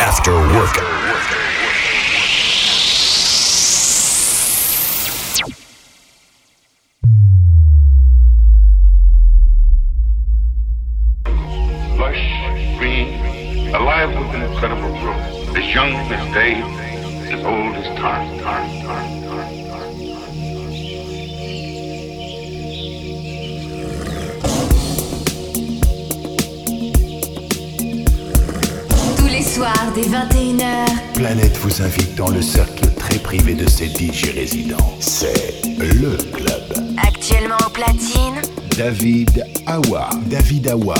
After work. C'est le club. Actuellement au platine. David Awa. David Awa.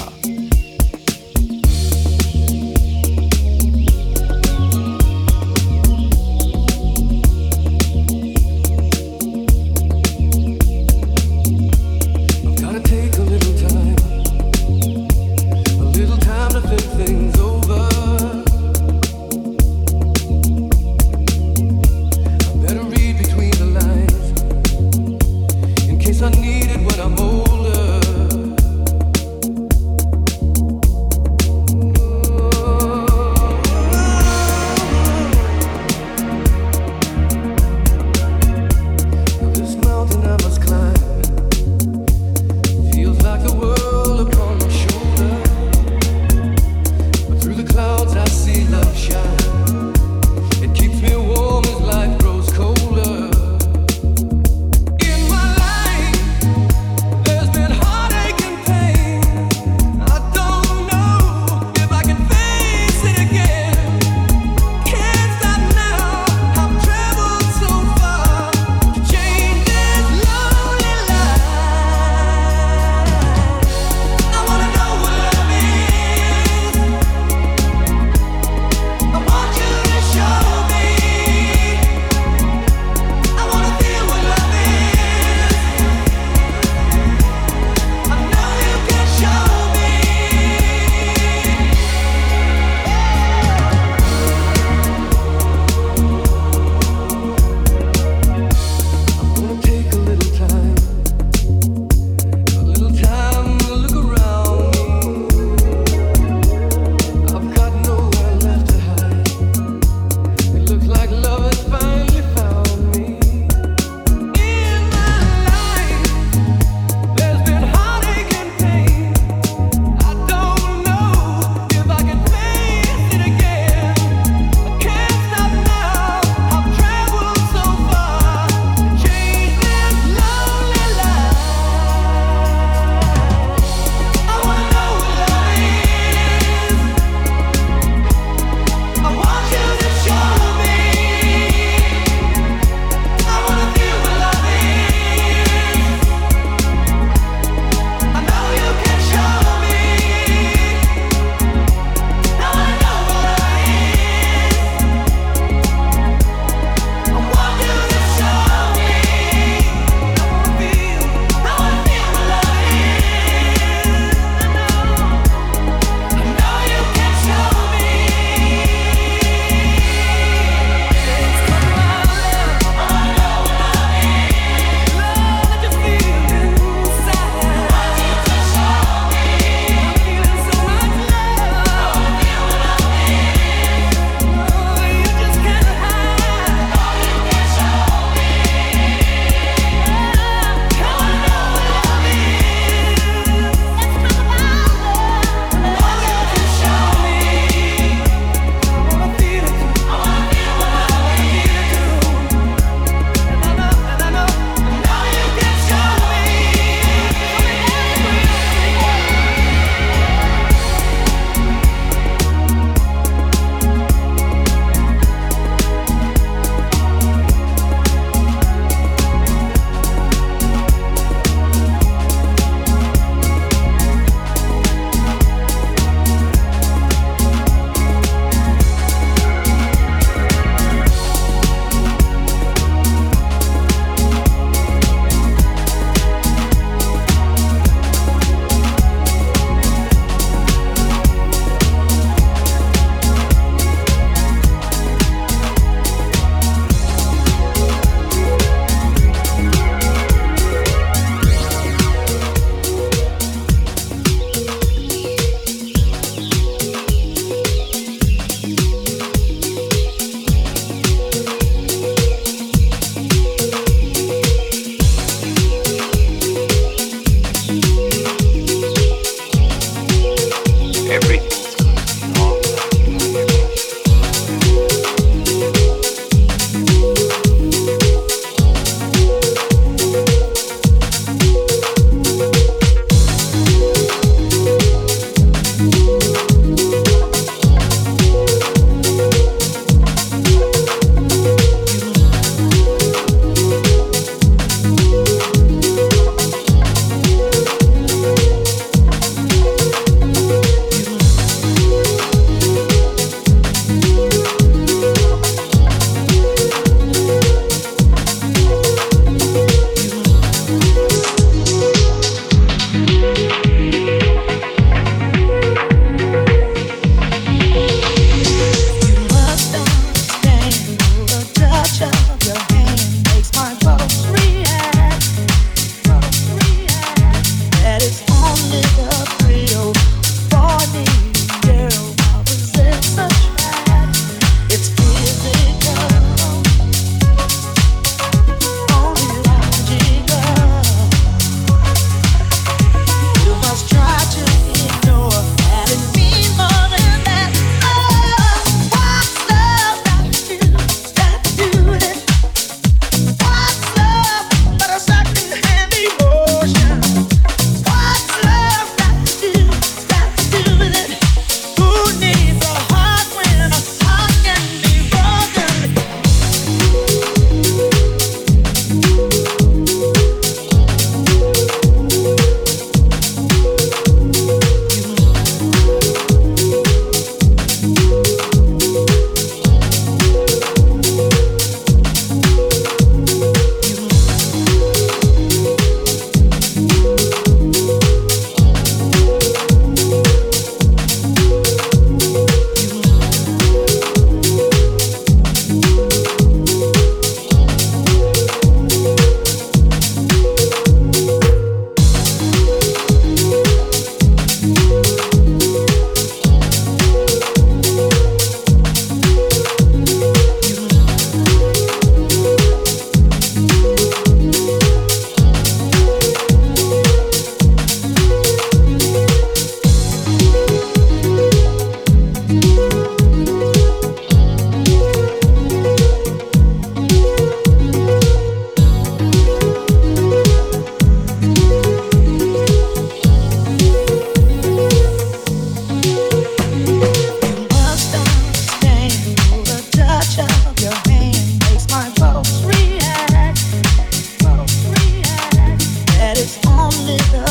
Hearts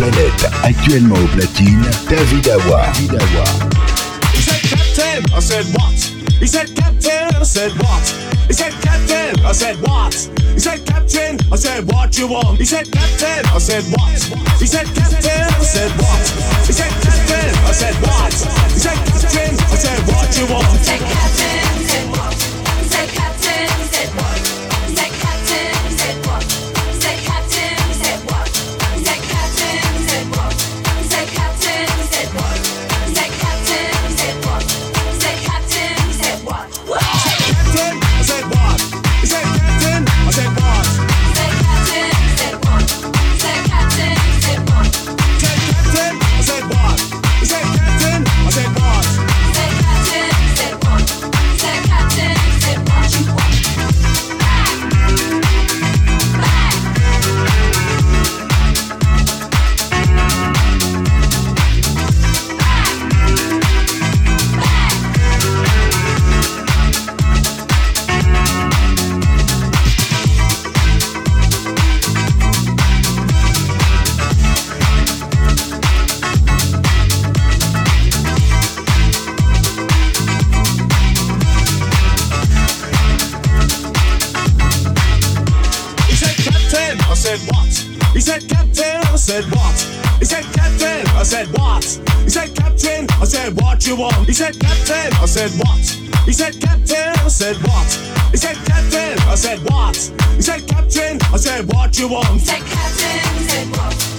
planète. Actuellement au platine, David Awa. David Awa. He said captain, I said what? He said captain, I said what? He said captain, I said what? He said captain, I said what you want? He said captain, I said what? He said captain, I said what? He said captain, I said what? He said captain, I said what you want? Captain, said what? said, What? He said, Captain. I said, What? He said, Captain. I said, What you want? He said, Captain. I said, What? He said, Captain. I said, What? He said, Captain. I said, What? He said, Captain. I said, What you want? He said, Captain. I said, What?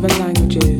Smooth operator.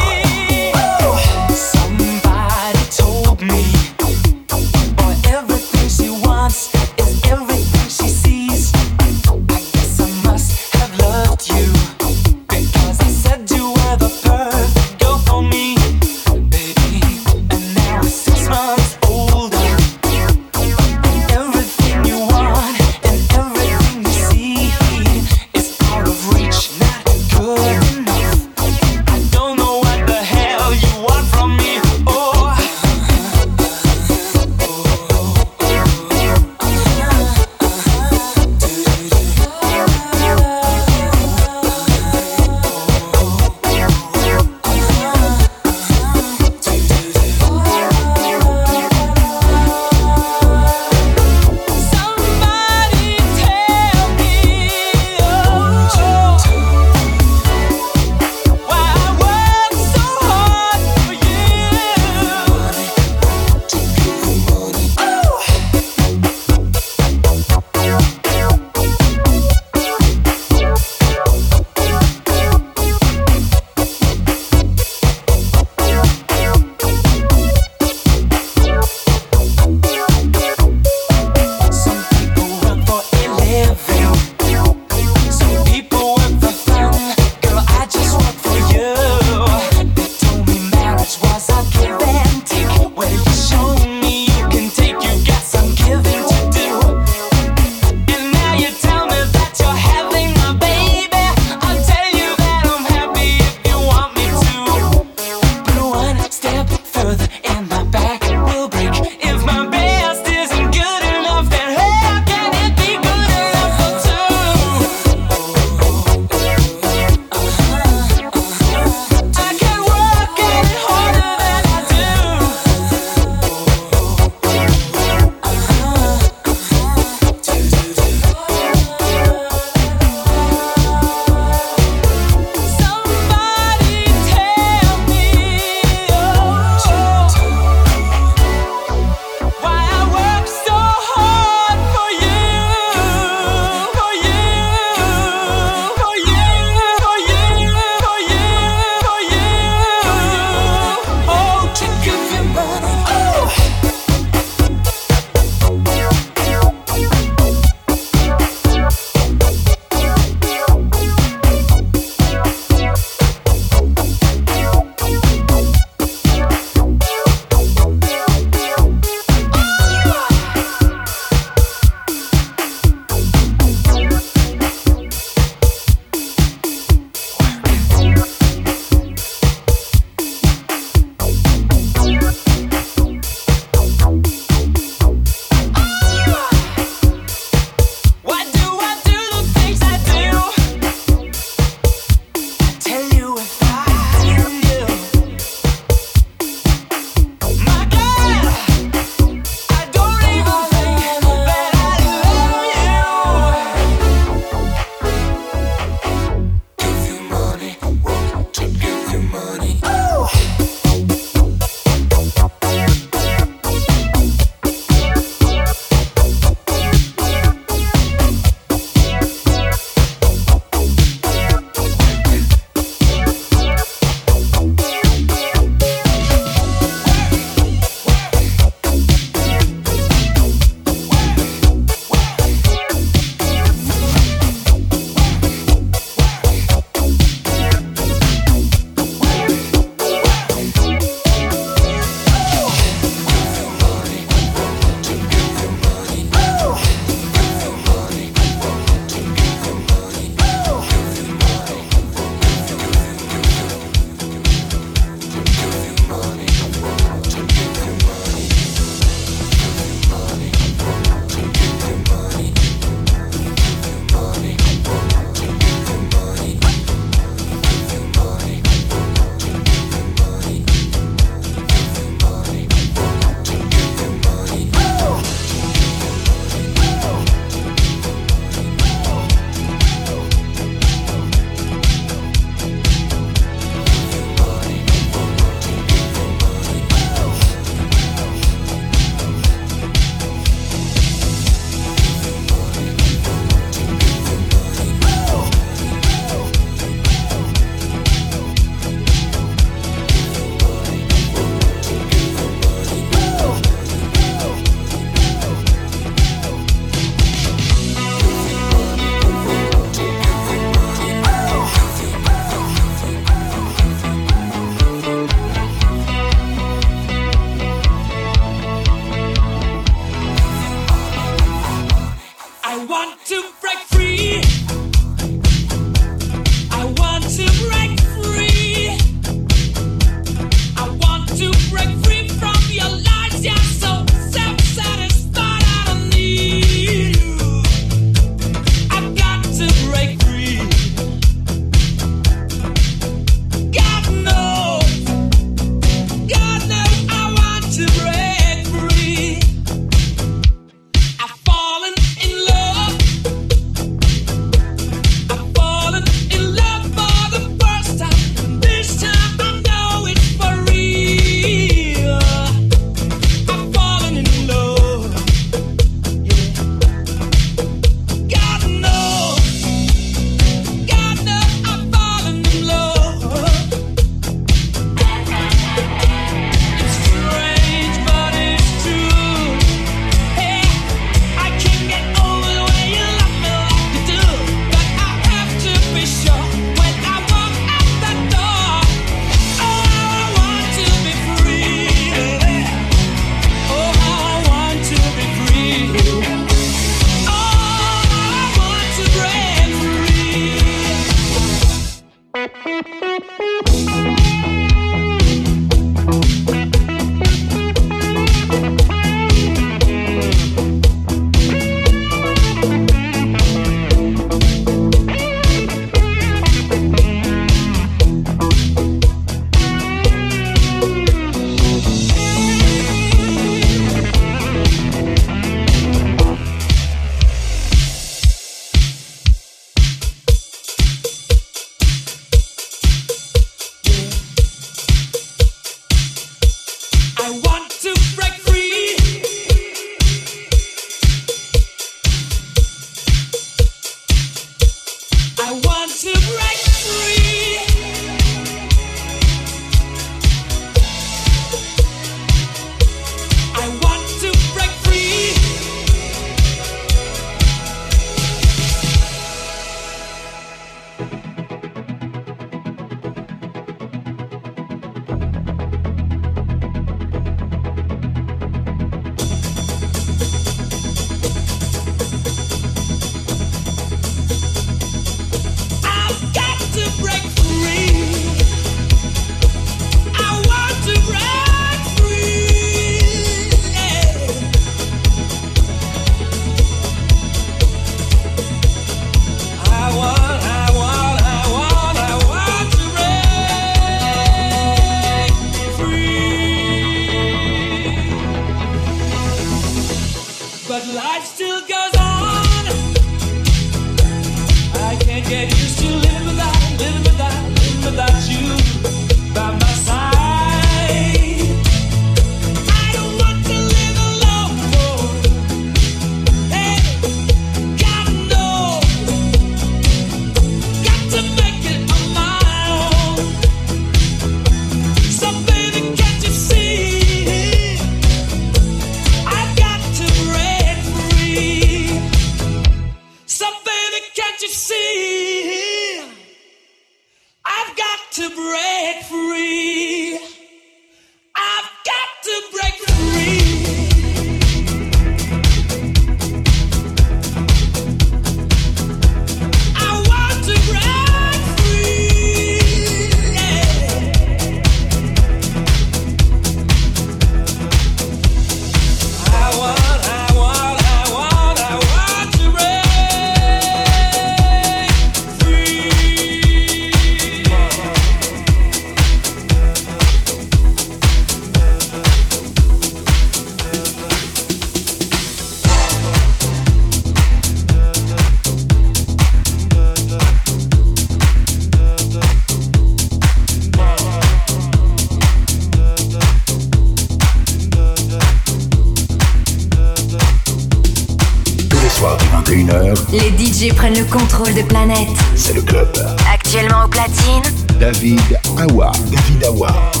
Contrôle de planète. C'est le club. Actuellement au platine. David Awa. David Awa.